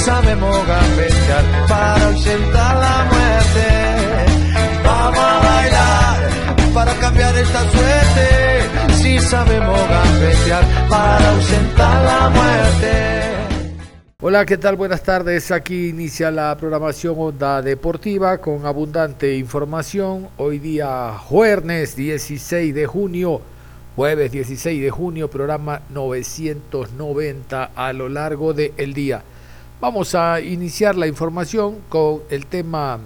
Sabemos gambetear para ausentar la muerte. Vamos a bailar para cambiar esta suerte. Si sabemos gambetear para ausentar la muerte. Hola, ¿qué tal? Buenas tardes. Aquí inicia la programación Onda Deportiva con abundante información. Hoy día jueves 16 de junio, jueves 16 de junio, programa 990 a lo largo del día. Vamos a iniciar la información con el tema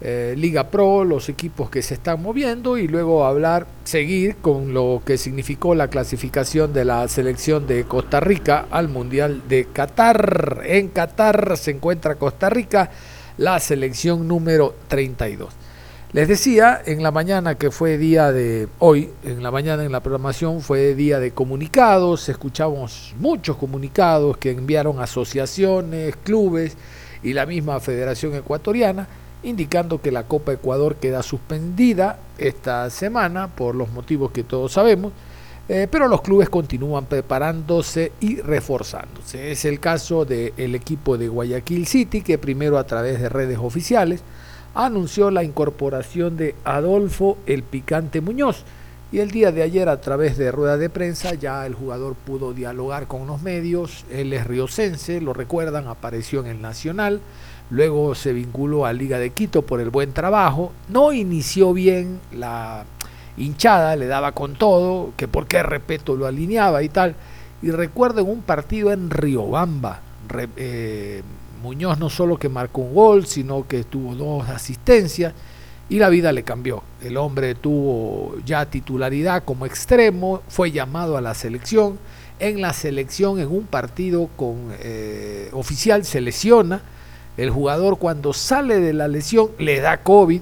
eh, Liga Pro, los equipos que se están moviendo y luego hablar, seguir con lo que significó la clasificación de la selección de Costa Rica al Mundial de Qatar. En Qatar se encuentra Costa Rica, la selección número 32. Les decía en la mañana que fue día de hoy, en la mañana en la programación fue día de comunicados, escuchamos muchos comunicados que enviaron asociaciones, clubes y la misma Federación Ecuatoriana indicando que la Copa Ecuador queda suspendida esta semana por los motivos que todos sabemos, eh, pero los clubes continúan preparándose y reforzándose. Es el caso del equipo de Guayaquil City que primero a través de redes oficiales anunció la incorporación de Adolfo el Picante Muñoz. Y el día de ayer a través de rueda de prensa ya el jugador pudo dialogar con los medios. Él es riocense, lo recuerdan, apareció en el Nacional. Luego se vinculó a Liga de Quito por el buen trabajo. No inició bien la hinchada, le daba con todo, que por qué respeto lo alineaba y tal. Y recuerdo en un partido en Riobamba, eh, Muñoz no solo que marcó un gol, sino que tuvo dos asistencias y la vida le cambió. El hombre tuvo ya titularidad como extremo, fue llamado a la selección. En la selección, en un partido con eh, oficial, se lesiona. El jugador cuando sale de la lesión le da COVID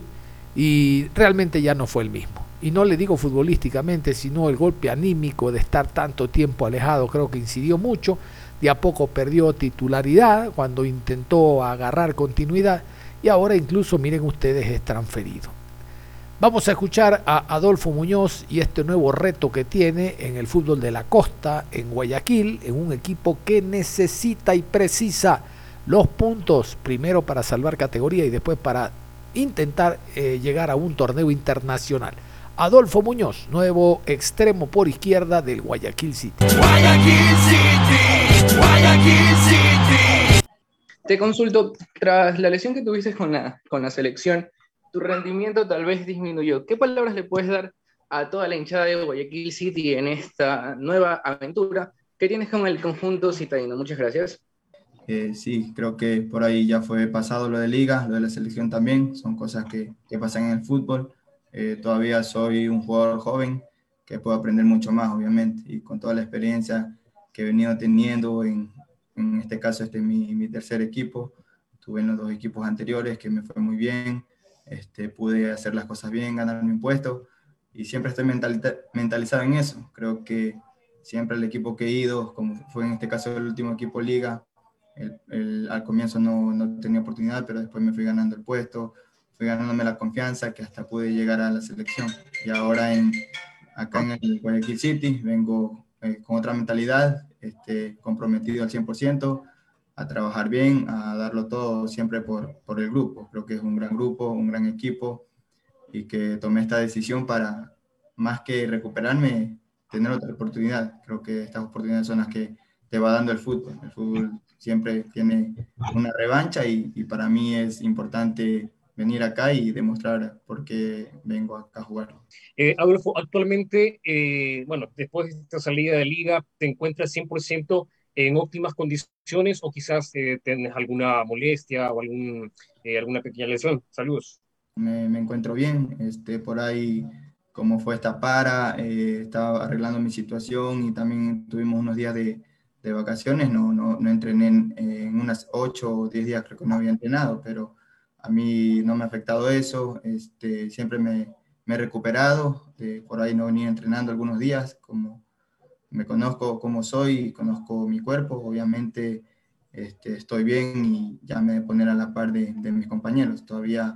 y realmente ya no fue el mismo. Y no le digo futbolísticamente, sino el golpe anímico de estar tanto tiempo alejado, creo que incidió mucho de a poco perdió titularidad cuando intentó agarrar continuidad y ahora incluso miren ustedes es transferido. Vamos a escuchar a Adolfo Muñoz y este nuevo reto que tiene en el fútbol de la costa, en Guayaquil, en un equipo que necesita y precisa los puntos, primero para salvar categoría y después para intentar eh, llegar a un torneo internacional. Adolfo Muñoz, nuevo extremo por izquierda del Guayaquil City. Guayaquil City, Guayaquil City. Te consulto, tras la lesión que tuviste con la, con la selección, tu rendimiento tal vez disminuyó. ¿Qué palabras le puedes dar a toda la hinchada de Guayaquil City en esta nueva aventura que tienes con el conjunto citadino? Muchas gracias. Eh, sí, creo que por ahí ya fue pasado lo de liga, lo de la selección también, son cosas que, que pasan en el fútbol. Eh, todavía soy un jugador joven que puedo aprender mucho más, obviamente, y con toda la experiencia que he venido teniendo, en, en este caso este es mi, mi, tercer equipo, tuve en los dos equipos anteriores que me fue muy bien, este, pude hacer las cosas bien, ganar mi puesto, y siempre estoy mentalizado en eso. Creo que siempre el equipo que he ido, como fue en este caso el último equipo liga, el, al comienzo no, no tenía oportunidad, pero después me fui ganando el puesto, fui ganándome la confianza que hasta pude llegar a la selección. Y ahora en, acá en el Guayaquil City vengo eh, con otra mentalidad, este, comprometido al 100%, a trabajar bien, a darlo todo siempre por, por el grupo. Creo que es un gran grupo, un gran equipo y que tomé esta decisión para, más que recuperarme, tener otra oportunidad. Creo que estas oportunidades son las que te va dando el fútbol. El fútbol siempre tiene una revancha y, y para mí es importante venir acá y demostrar por qué vengo acá a jugar. Eh, Adolfo, actualmente, eh, bueno, después de esta salida de liga, ¿te encuentras 100% en óptimas condiciones o quizás eh, tienes alguna molestia o algún, alguna pequeña lesión? Saludos. me, me encuentro bien. Este, por ahí, como fue esta para, eh, estaba arreglando mi situación y también tuvimos unos días de, de vacaciones, no, no, no entrené en, en, unas 8 o 10 días, creo que no había entrenado, pero a mí no me ha afectado eso, este, siempre me, me he recuperado, de, por ahí no venía entrenando algunos días, como me conozco como soy, conozco mi cuerpo, obviamente este, estoy bien y ya me voy a poner a la par de, de mis compañeros. Todavía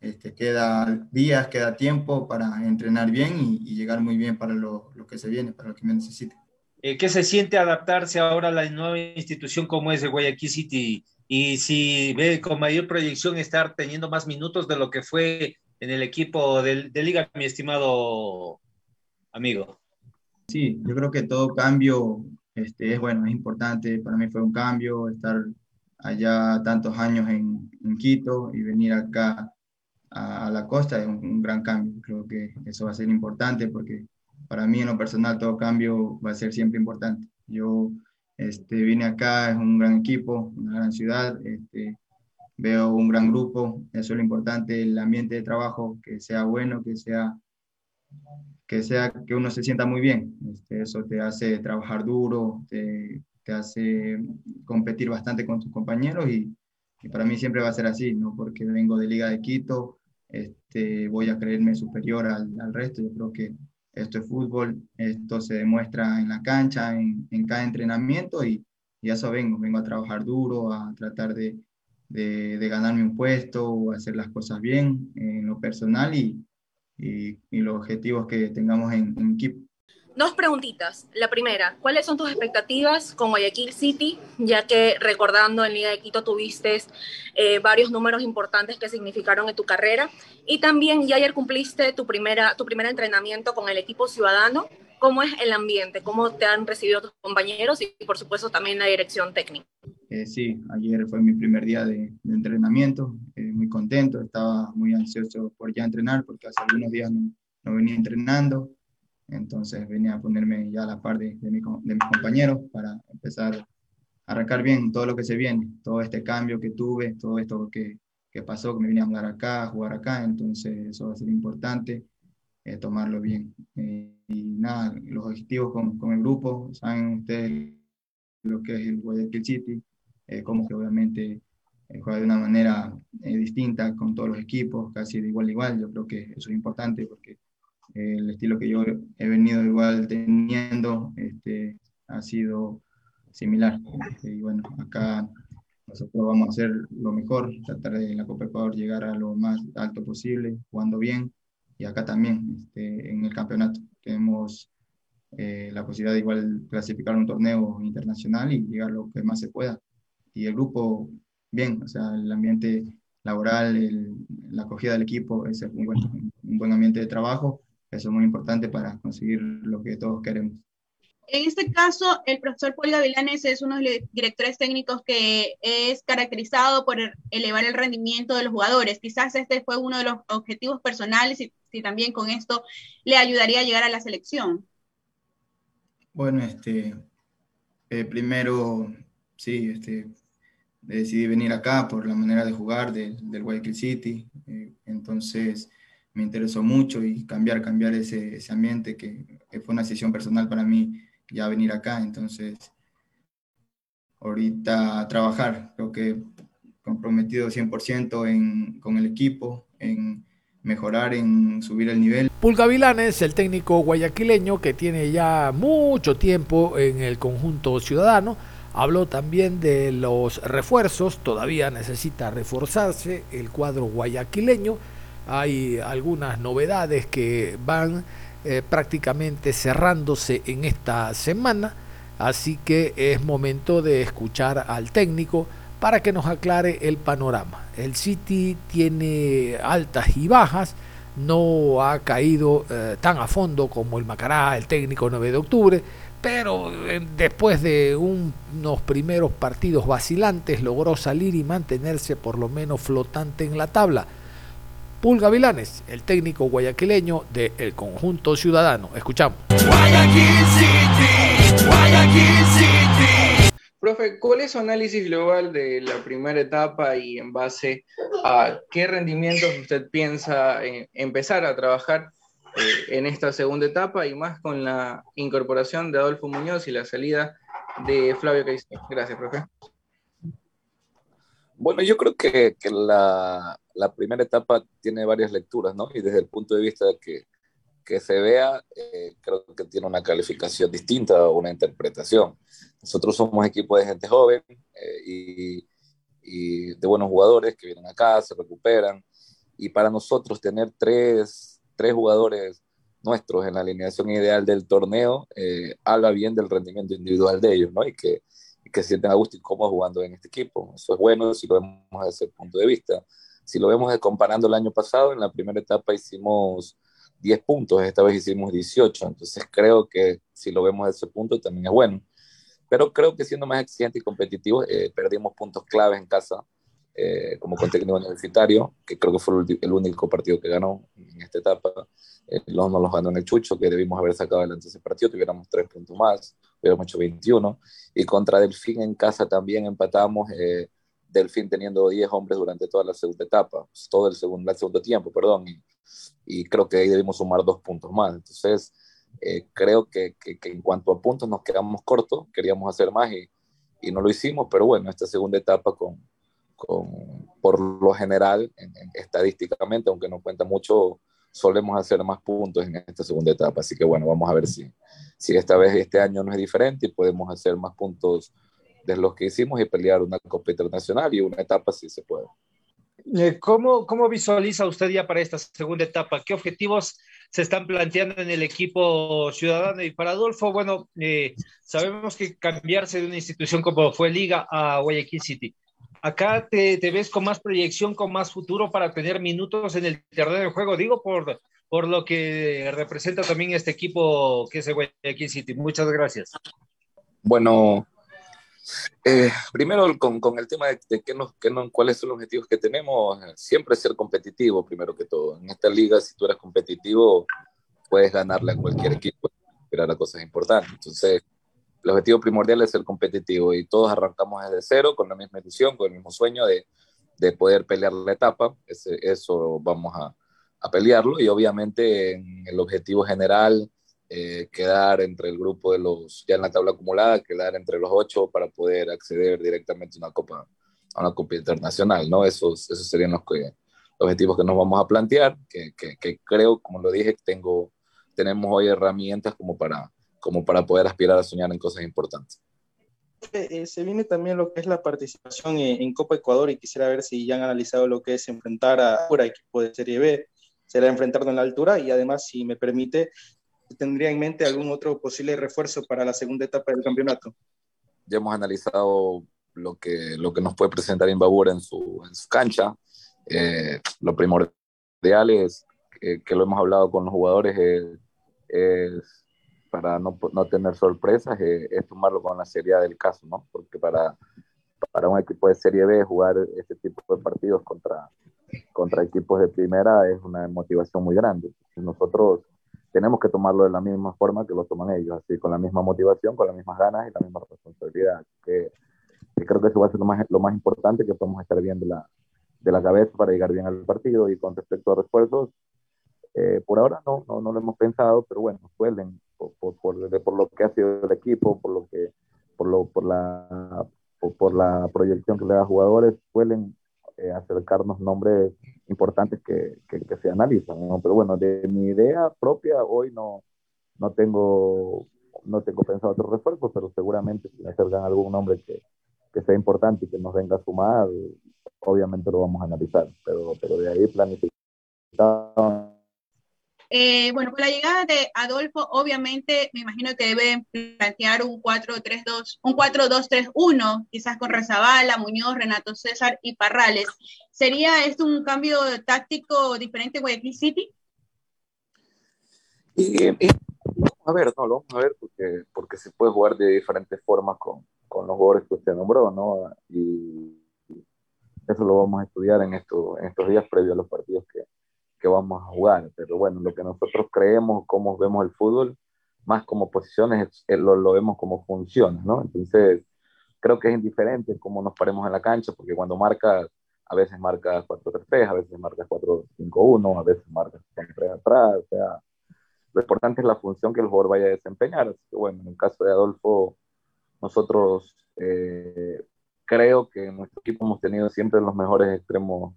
este, queda días, queda tiempo para entrenar bien y, y llegar muy bien para lo, lo, que se viene, para lo que me necesite. Eh, ¿Qué se siente adaptarse ahora a la nueva institución como es de Guayaquil City? Y si ve con mayor proyección estar teniendo más minutos de lo que fue en el equipo de, de liga, mi estimado amigo. Sí, yo creo que todo cambio este, es bueno, es importante. Para mí fue un cambio estar allá tantos años en, en Quito y venir acá a, a la costa es un, un, gran cambio. Creo que eso va a ser importante porque para mí en lo personal todo cambio va a ser siempre importante. Yo este, vine acá, es un gran equipo, una gran ciudad, este, veo un gran grupo, eso es lo importante, el ambiente de trabajo, que sea bueno, que sea que sea que uno se sienta muy bien. Este, eso te hace trabajar duro, te, hace competir bastante con tus compañeros y, y, para mí siempre va a ser así, no porque vengo de Liga de Quito, este, voy a creerme superior al, al, resto. Yo creo que esto es fútbol, esto se demuestra en la cancha, en, en cada entrenamiento y, y, a eso vengo, vengo a trabajar duro, a tratar de, de, de ganarme un puesto, a hacer las cosas bien en lo personal y, y, y los objetivos que tengamos en, en, equipo. Dos preguntitas. La primera, ¿cuáles son tus expectativas con Guayaquil City? Ya que recordando en Liga de Quito tuviste eh, varios números importantes que significaron en tu carrera. Y también ya ayer cumpliste tu, primera, tu primer entrenamiento con el equipo ciudadano. ¿Cómo es el ambiente? ¿Cómo te han recibido tus compañeros? Y por supuesto también la dirección técnica. Eh, sí, ayer fue mi primer día de, de entrenamiento, eh, muy contento, estaba muy ansioso por ya entrenar porque hace algunos días no, no, venía entrenando, entonces venía a ponerme ya a la par de, de, mi, de, mis compañeros para empezar a arrancar bien todo lo que se viene, todo este cambio que tuve, todo esto que, que pasó, que me vine a hablar acá, a jugar acá, entonces eso va a ser importante, eh, tomarlo bien. Eh, y nada, los objetivos con, con el grupo, saben ustedes lo que es el Guayaquil City, eh, como que obviamente eh, juega de una manera distinta con todos los equipos, casi de igual a igual. Yo creo que eso es importante porque el estilo que yo he venido igual teniendo este, ha sido similar. Este, y bueno, acá nosotros vamos a hacer lo mejor, tratar de en la Copa Ecuador llegar a lo más alto posible, jugando bien. Y acá también, este, en el campeonato, tenemos eh, la posibilidad de igual clasificar un torneo internacional y llegar lo que más se pueda y el grupo bien, o sea, el ambiente laboral, la acogida del equipo, es un buen, un buen ambiente de trabajo, eso es muy importante para conseguir lo que todos queremos. En este caso, el profesor Paul Gavilanes es uno de los directores técnicos que es caracterizado por elevar el rendimiento de los jugadores. Quizás este fue uno de los objetivos personales y también con esto le ayudaría a llegar a la selección. Bueno, este, eh, primero, sí, este, decidí venir acá por la manera de jugar de, del Guayaquil City. Eh, entonces me interesó mucho y cambiar, cambiar ese, ese ambiente que, fue una decisión personal para mí ya venir acá. Entonces, ahorita trabajar, creo que comprometido 100% en, con el equipo, en mejorar, en subir el nivel. Pulga Vilanes, el técnico guayaquileño que tiene ya mucho tiempo en el conjunto ciudadano, Habló también de los refuerzos, todavía necesita reforzarse el cuadro guayaquileño. Hay algunas novedades que van eh, prácticamente cerrándose en esta semana, así que es momento de escuchar al técnico para que nos aclare el panorama. El City tiene altas y bajas, no ha caído eh, tan a fondo como el Macará, el técnico 9 de octubre, pero eh, después de un, unos primeros partidos vacilantes logró salir y mantenerse por lo menos flotante en la tabla. Pulga Vilanes, el técnico guayaquileño del conjunto ciudadano. Escuchamos. Guayaquil City, Guayaquil City. Profe, ¿cuál es su análisis global de la primera etapa y en base a qué rendimientos usted piensa eh, empezar a trabajar eh, en esta segunda etapa y más con la incorporación de Adolfo Muñoz y la salida de Flavio Caicedo? Gracias, profe. Bueno, yo creo que, que la, la, primera etapa tiene varias lecturas, ¿no? Y desde el punto de vista de que, que se vea, eh, creo que tiene una calificación distinta o una interpretación. Nosotros somos equipo de gente joven eh, y, y, de buenos jugadores que vienen acá, se recuperan. Y para nosotros tener tres, tres jugadores nuestros en la alineación ideal del torneo eh, habla bien del rendimiento individual de ellos, ¿no? Y que, y que se sienten a gusto y cómodos jugando en este equipo. Eso es bueno si lo vemos desde ese punto de vista. Si lo vemos comparando el año pasado, en la primera etapa hicimos 10 puntos, esta vez hicimos 18, entonces creo que si lo vemos desde ese punto también es bueno pero creo que siendo más exigente y competitivo, eh, perdimos puntos claves en casa, eh, como con técnico universitario, que creo que fue el, único partido que ganó en esta etapa. Eh, los no los ganó en el Chucho, que debimos haber sacado adelante ese partido, tuviéramos tres puntos más, hubiéramos hecho 21. Y contra Delfín en casa también empatamos, eh, Delfín teniendo 10 hombres durante toda la segunda etapa, todo el segundo, el segundo tiempo, perdón, y, y creo que ahí debimos sumar dos puntos más. Entonces, eh, creo que, que, en cuanto a puntos nos quedamos cortos, queríamos hacer más y, y no lo hicimos, pero bueno, esta segunda etapa con, con por lo general, estadísticamente, aunque no cuenta mucho, solemos hacer más puntos en esta segunda etapa, así que bueno, vamos a ver si, si esta vez este año no es diferente y podemos hacer más puntos de los que hicimos y pelear una Copa Internacional y una etapa si se puede. Eh, ¿Cómo, ¿Cómo visualiza usted ya para esta segunda etapa? ¿Qué objetivos se están planteando en el equipo ciudadano. Y para Adolfo, bueno, eh, sabemos que cambiarse de una institución como fue Liga a Guayaquil City. Acá te, te, ves con más proyección, con más futuro para tener minutos en el terreno de juego. Digo por, por lo que representa también este equipo que es el Guayaquil City. Muchas gracias. Bueno, eh, primero, con, con, el tema de, de qué nos, qué no, cuáles son los objetivos que tenemos, siempre ser competitivo, primero que todo. En esta liga, si tú eres competitivo, puedes ganarle a cualquier equipo, esperar a cosas importantes. Entonces, el objetivo primordial es ser competitivo y todos arrancamos desde cero, con la misma ilusión, con el mismo sueño de, de poder pelear la etapa. Eso vamos a, a pelearlo y obviamente en el objetivo general eh, quedar entre el grupo de los, ya en la tabla acumulada, quedar entre los ocho para poder acceder directamente a una copa, a una copa internacional, ¿no? Esos, esos serían los, que, objetivos que nos vamos a plantear, que, que, que, creo, como lo dije, tengo, tenemos hoy herramientas como para, como para poder aspirar a soñar en cosas importantes. Eh, se viene también lo que es la participación en, en, Copa Ecuador y quisiera ver si ya han analizado lo que es enfrentar a un equipo de Serie B, será enfrentarlo en la altura y además, si me permite, tendría en mente algún otro posible refuerzo para la segunda etapa del campeonato? Ya hemos analizado lo que, lo que nos puede presentar Imbabura en su, en su cancha. Eh, lo primordial es que, lo hemos hablado con los jugadores, es, es para no, no, tener sorpresas, es, es, tomarlo con la seriedad del caso, ¿no? Porque para, para un equipo de Serie B jugar este tipo de partidos contra, contra equipos de primera es una motivación muy grande. Nosotros tenemos que tomarlo de la misma forma que lo toman ellos, así con la misma motivación, con las mismas ganas y la misma responsabilidad. Que, que creo que eso va a ser lo más, lo más importante que podemos estar bien de la, de la cabeza para llegar bien al partido. Y con respecto a refuerzos, eh, por ahora no, no, no, lo hemos pensado, pero bueno, suelen, por, por, por, por, lo que ha sido el equipo, por, lo que, por, lo, por, la, por, la proyección que le da a jugadores, suelen eh, acercarnos nombres importantes que, que, se analizan, ¿no? Pero bueno, de mi idea propia hoy no, no tengo no tengo pensado otro refuerzo, pero seguramente si me acercan algún nombre que, que sea importante y que nos venga a sumar, obviamente lo vamos a analizar, pero, pero de ahí planificar eh, bueno, con la llegada de Adolfo, obviamente me imagino que deben plantear un 4-3-2, un 4-2-3-1, quizás con Rezabala, Muñoz, Renato César y Parrales. ¿Sería esto un cambio táctico diferente en Guayaquil City? A ver, no, lo vamos a ver porque, porque se puede jugar de diferentes formas con, con los jugadores que usted nombró, ¿no? Y eso lo vamos a estudiar en, esto, en estos días previos a los partidos que, que vamos a jugar. Pero bueno, lo que nosotros creemos, cómo vemos el fútbol, más como posiciones, lo, lo vemos como funciones, ¿no? Entonces, creo que es indiferente cómo nos paremos en la cancha, porque cuando marca, a veces marca 4-3-3, a veces marca 4-5-1, a veces marca siempre atrás, o sea, lo importante es la función que el jugador vaya a desempeñar. Así que bueno, en el caso de Adolfo, nosotros eh, creo que en nuestro equipo hemos tenido siempre los mejores extremos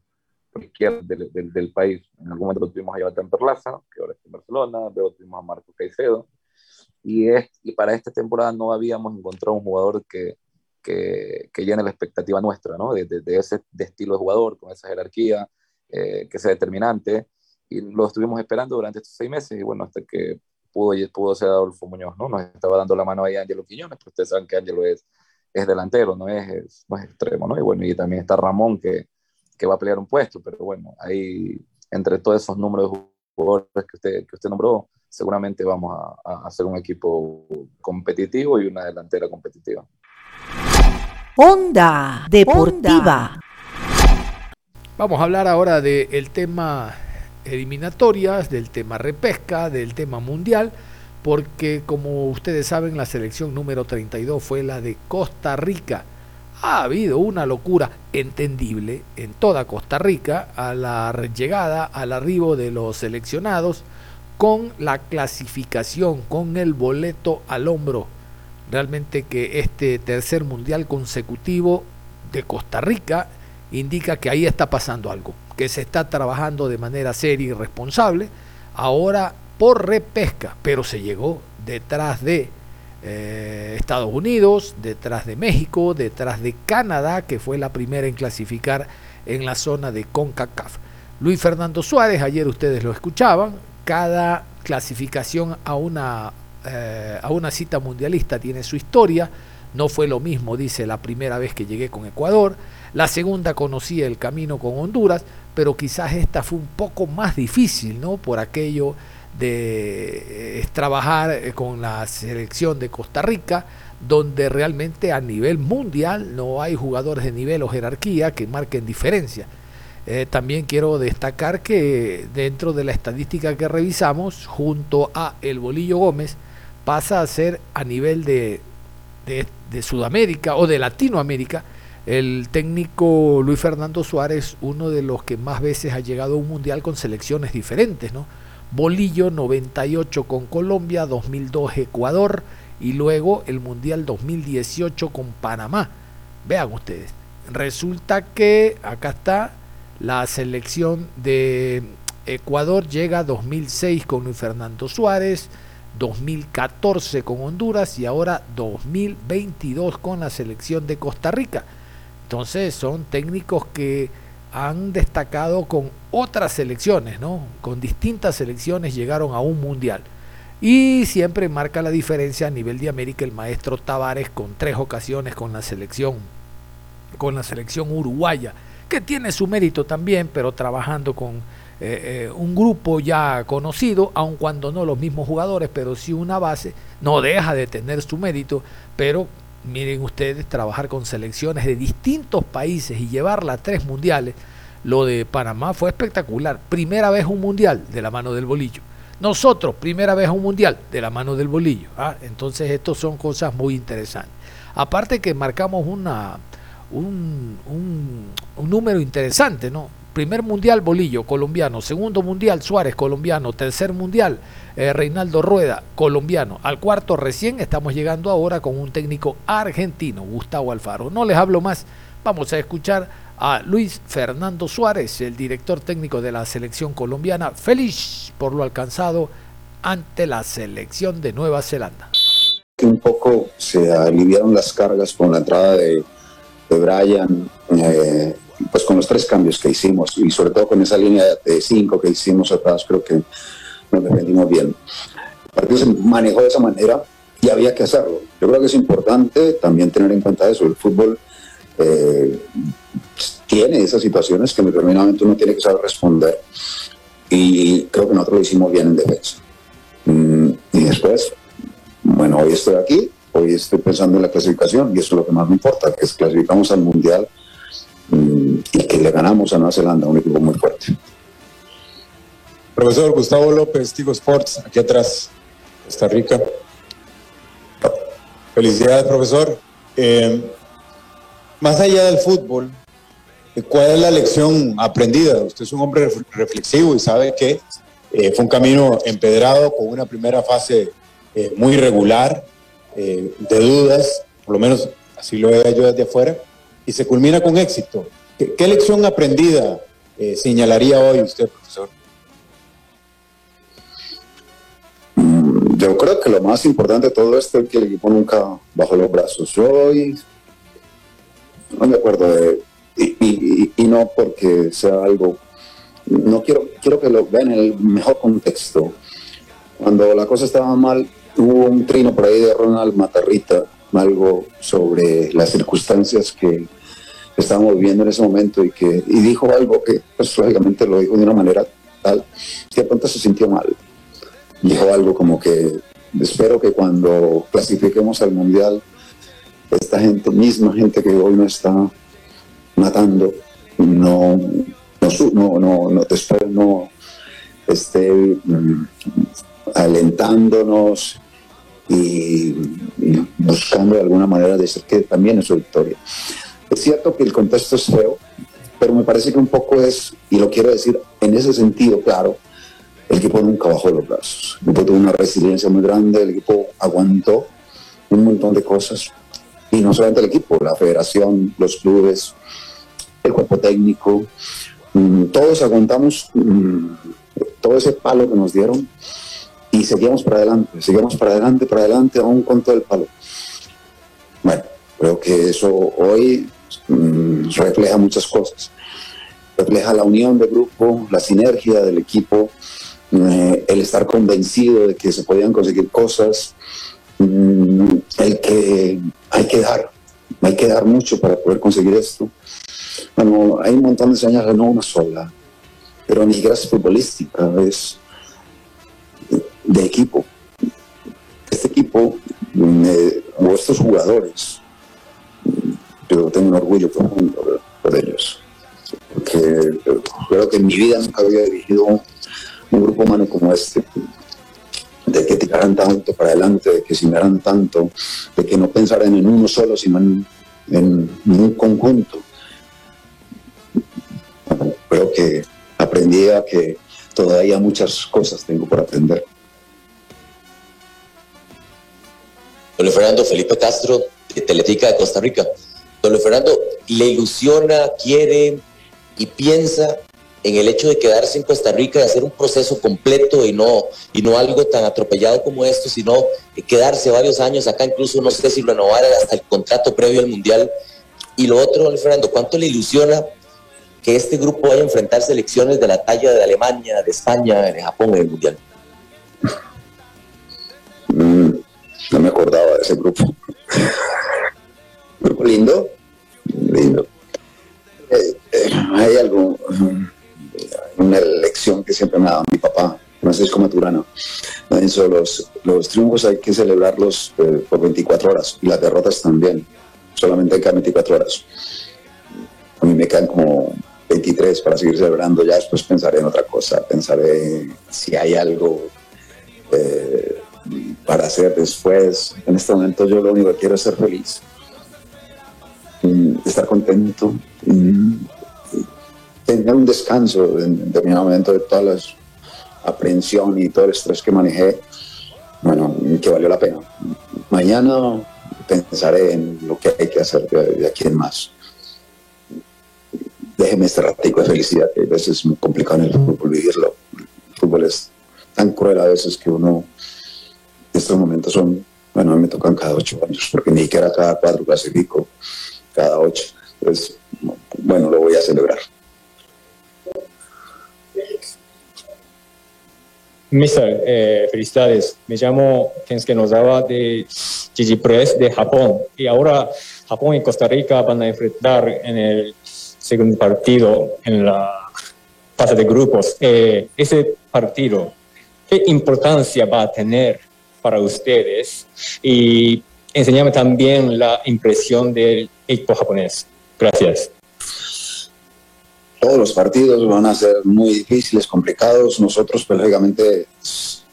izquierdos del, del, del, país. En algún momento tuvimos a Jonathan Perlaza, que ahora está en Barcelona, luego tuvimos a Marco Caicedo, y, es, y para esta temporada no habíamos encontrado un jugador que, que, que llene la expectativa nuestra, ¿no? De, de, de ese de estilo de jugador, con esa jerarquía, eh, que sea determinante, y lo estuvimos esperando durante estos seis meses, y bueno, hasta que pudo, pudo ser Adolfo Muñoz, ¿no? Nos estaba dando la mano ahí Ángelo Quiñones, pero ustedes saben que Ángelo es, es delantero, no es, es, no es extremo, ¿no? Y bueno, y también está Ramón, que, que va a pelear un puesto, pero bueno, ahí entre todos esos números de jugadores que usted, que usted nombró, seguramente vamos a, a hacer un equipo competitivo y una delantera competitiva. Onda Deportiva. Vamos a hablar ahora del tema eliminatorias, del tema repesca, del tema mundial, porque como ustedes saben la selección número 32 fue la de Costa Rica. Ha habido una locura entendible en toda Costa Rica a la llegada, al arribo de los seleccionados con la clasificación, con el boleto al hombro. Realmente que este tercer mundial consecutivo de Costa Rica indica que ahí está pasando algo, que se está trabajando de manera seria y responsable, ahora por repesca, pero se llegó detrás de eh, Estados Unidos, detrás de México, detrás de Canadá, que fue la primera en clasificar en la zona de CONCACAF. Luis Fernando Suárez, ayer ustedes lo escuchaban, cada clasificación a una, eh, a una cita mundialista tiene su historia. No fue lo mismo, dice, la primera vez que llegué con Ecuador. La segunda conocía el camino con Honduras, pero quizás esta fue un poco más difícil, ¿no? Por aquello de eh, trabajar eh, con la selección de Costa Rica, donde realmente a nivel mundial no hay jugadores de nivel o jerarquía que marquen diferencia. Eh, también quiero destacar que dentro de la estadística que revisamos, junto a El Bolillo Gómez, pasa a ser a nivel de, de, de Sudamérica o de Latinoamérica, el técnico Luis Fernando Suárez, uno de los que más veces ha llegado a un mundial con selecciones diferentes, ¿no? Bolillo 98 con Colombia, 2002 Ecuador y luego el Mundial 2018 con Panamá. Vean ustedes, resulta que acá está la selección de Ecuador llega 2006 con Luis Fernando Suárez, 2014 con Honduras y ahora 2022 con la selección de Costa Rica. Entonces son técnicos que han destacado con otras selecciones, ¿no? Con distintas selecciones llegaron a un mundial. Y siempre marca la diferencia a nivel de América el maestro Tavares con tres ocasiones con la selección con la selección uruguaya que tiene su mérito también, pero trabajando con eh, eh, un grupo ya conocido, aun cuando no los mismos jugadores, pero sí una base, no deja de tener su mérito, pero miren ustedes, trabajar con selecciones de distintos países y llevarla a tres mundiales, lo de Panamá fue espectacular, primera vez un mundial de la mano del bolillo. Nosotros, primera vez un mundial de la mano del bolillo. ¿ah? Entonces, estos son cosas muy interesantes. Aparte que marcamos un, un, un número interesante, ¿no? Primer mundial Bolillo, colombiano. Segundo mundial Suárez, colombiano. Tercer mundial eh, Reinaldo Rueda, colombiano. Al cuarto recién estamos llegando ahora con un técnico argentino, Gustavo Alfaro. No les hablo más. Vamos a escuchar a Luis Fernando Suárez, el director técnico de la selección colombiana, feliz por lo alcanzado ante la selección de Nueva Zelanda. Un poco se aliviaron las cargas con la entrada de de Brian, eh, pues con los tres cambios que hicimos y sobre todo con esa línea de cinco que hicimos atrás, creo que nos defendimos bien. El partido se manejó de esa manera y había que hacerlo. Yo creo que es importante también tener en cuenta eso. El fútbol eh, tiene esas situaciones que determinadamente uno tiene que saber responder y creo que nosotros lo hicimos bien en defensa. Mm, y después, bueno, hoy estoy aquí, Hoy estoy pensando en la clasificación y eso es lo que más me importa, que es clasificamos al Mundial y que le ganamos a Nueva Zelanda, un equipo muy fuerte. Profesor Gustavo López, Tigo Sports, aquí atrás, Costa Rica. Felicidades, profesor. Eh, más allá del fútbol, ¿cuál es la lección aprendida? Usted es un hombre reflexivo y sabe que eh, fue un camino empedrado con una primera fase eh, muy regular, eh, de dudas, por lo menos así lo veo yo desde afuera, y se culmina con éxito. ¿Qué, lección aprendida señalaría hoy usted, profesor? Mm, yo creo que lo más importante de todo esto es que el equipo nunca bajó los brazos. Hoy no me acuerdo de, y, y, no porque sea algo, no quiero, quiero que lo vean en el mejor contexto. Cuando la cosa estaba mal, hubo un trino por ahí de Ronald Matarrita, algo sobre las circunstancias que estábamos viviendo en ese momento y que y dijo algo que pues lógicamente lo dijo de una manera tal que de pronto se sintió mal. Dijo algo como que espero que cuando clasifiquemos al mundial esta gente, misma gente que hoy no está matando, no, no, no, no después no esté mm, alentándonos y, buscando de alguna manera de decir que también es su victoria. Es cierto que el contexto es feo, pero me parece que un poco es, y lo quiero decir en ese sentido, claro, el equipo nunca bajó los brazos. El equipo tuvo una resiliencia muy grande, el equipo aguantó un montón de cosas, y no solamente el equipo, la federación, los clubes, el cuerpo técnico, mm, todos aguantamos mm, todo ese palo que nos dieron y seguíamos para adelante, seguíamos para adelante, para adelante, aún con todo el palo. Bueno, creo que eso hoy mm, refleja muchas cosas. Refleja la unión del grupo, la sinergia del equipo, eh, el estar convencido de que se podían conseguir cosas, Mm, el que hay que dar, hay que dar mucho para poder conseguir esto. Bueno, hay un montón de señales, no una sola, pero ni siquiera es futbolística, es de equipo. Este equipo, o estos jugadores, yo tengo un orgullo profundo por ellos, porque creo que en mi vida nunca había dirigido un grupo humano como este, de que tiraran tanto para adelante, de que miraran tanto, de que no pensaran en uno solo, sino en, un conjunto. Creo que aprendí a que todavía muchas cosas tengo por aprender. Don Fernando Felipe Castro, de Teletica de Costa Rica. Don Fernando, ¿le ilusiona, quiere y piensa en el hecho de quedarse en Costa Rica y hacer un proceso completo y no, y no algo tan atropellado como esto, sino quedarse varios años acá, incluso no sé si renovar hasta el contrato previo al Mundial. Y lo otro, Fernando, ¿cuánto le ilusiona que este grupo vaya a enfrentar selecciones de la talla de Alemania, de España, de Japón en el Mundial? Mm, no me acordaba de ese grupo. Lindo, lindo. Eh, eh, hay algo una lección que siempre me ha dado mi papá, Francisco Maturano. Eso, los, los triunfos hay que celebrarlos eh, por 24 horas y las derrotas también. Solamente que 24 horas. A mí me quedan como 23 para seguir celebrando. Ya después pensaré en otra cosa. Pensaré si hay algo para hacer después. En este momento yo lo único que quiero es ser feliz. Mm, estar contento. Mm, tener un descanso en determinado momento de toda la aprehensión y todo el estrés que manejé, bueno, que valió la pena. Mañana pensaré en lo que hay que hacer de, aquí en más. Déjeme este ratico de felicidad, que a veces es muy complicado en el fútbol vivirlo. El fútbol es tan cruel a veces que uno, estos momentos son, bueno, me tocan cada ocho años, porque ni siquiera cada cuatro clasifico, cada ocho. Entonces, bueno, lo voy a celebrar. Mister, eh, felicidades. Me llamo Kensuke Nozawa de Gigi Press de Japón. Y ahora Japón y Costa Rica van a enfrentar en el segundo partido en la fase de grupos. Eh, ese partido, ¿qué importancia va a tener para ustedes? Y enseñame también la impresión del equipo japonés. Gracias todos los partidos van a ser muy difíciles, complicados. Nosotros, pues, lógicamente,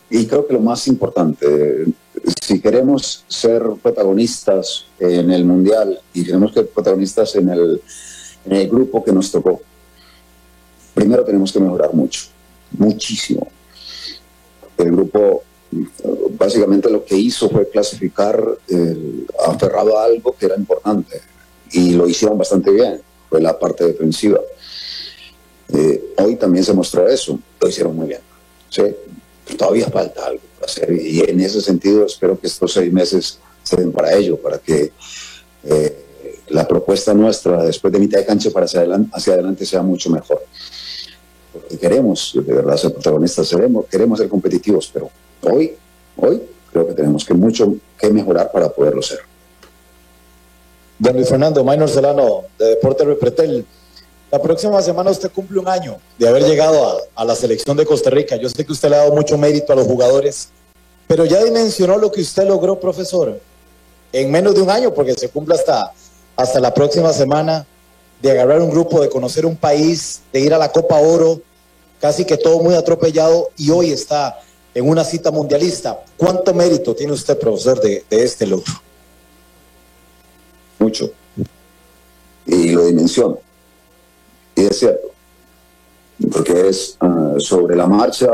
y creo que lo más importante, si queremos ser protagonistas en el Mundial y queremos ser protagonistas en el, en el grupo que nos tocó, primero tenemos que mejorar mucho, muchísimo. El grupo básicamente lo que hizo fue clasificar eh, aferrado a algo que era importante y lo hicieron bastante bien, fue la parte defensiva. Eh, hoy también se mostró eso, lo hicieron muy bien. ¿sí? todavía falta algo por hacer y en ese sentido espero que estos seis meses se den para ello, para que eh, la propuesta nuestra después de mitad de cancha para hacia adelante, sea mucho mejor. Porque queremos de verdad ser protagonistas, queremos, queremos ser competitivos, pero hoy, hoy creo que tenemos que mucho que mejorar para poderlo ser. Don Luis Fernando, Maynor Solano, de Deporte Repretel. La próxima semana usted cumple un año de haber llegado a, la selección de Costa Rica. Yo sé que usted le ha dado mucho mérito a los jugadores, pero ya dimensionó lo que usted logró, profesor, en menos de un año, porque se cumple hasta, hasta la próxima semana, de agarrar un grupo, de conocer un país, de ir a la Copa Oro, casi que todo muy atropellado, y hoy está en una cita mundialista. ¿Cuánto mérito tiene usted, profesor, de, de este logro? Mucho. Y lo dimensiono y es cierto, porque es uh, sobre la marcha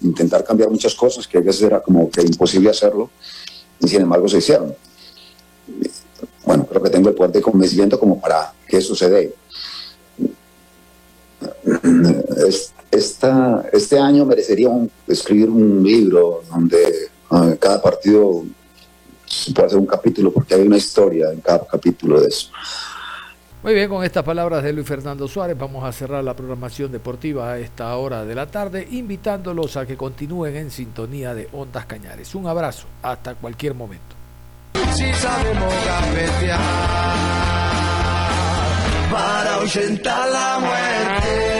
intentar cambiar muchas cosas que a veces era como que imposible hacerlo, y sin embargo se hicieron. Bueno, creo que tengo el poder de convencimiento como para que dé. Esta, este año merecería escribir un libro donde uh, cada partido puede hacer un capítulo, porque hay una historia en cada capítulo de eso. Muy bien, con estas palabras de Luis Fernando Suárez vamos a cerrar la programación deportiva a esta hora de la tarde, invitándolos a que continúen en sintonía de Ondas Cañares. Un abrazo, hasta cualquier momento. Si sabemos para la muerte.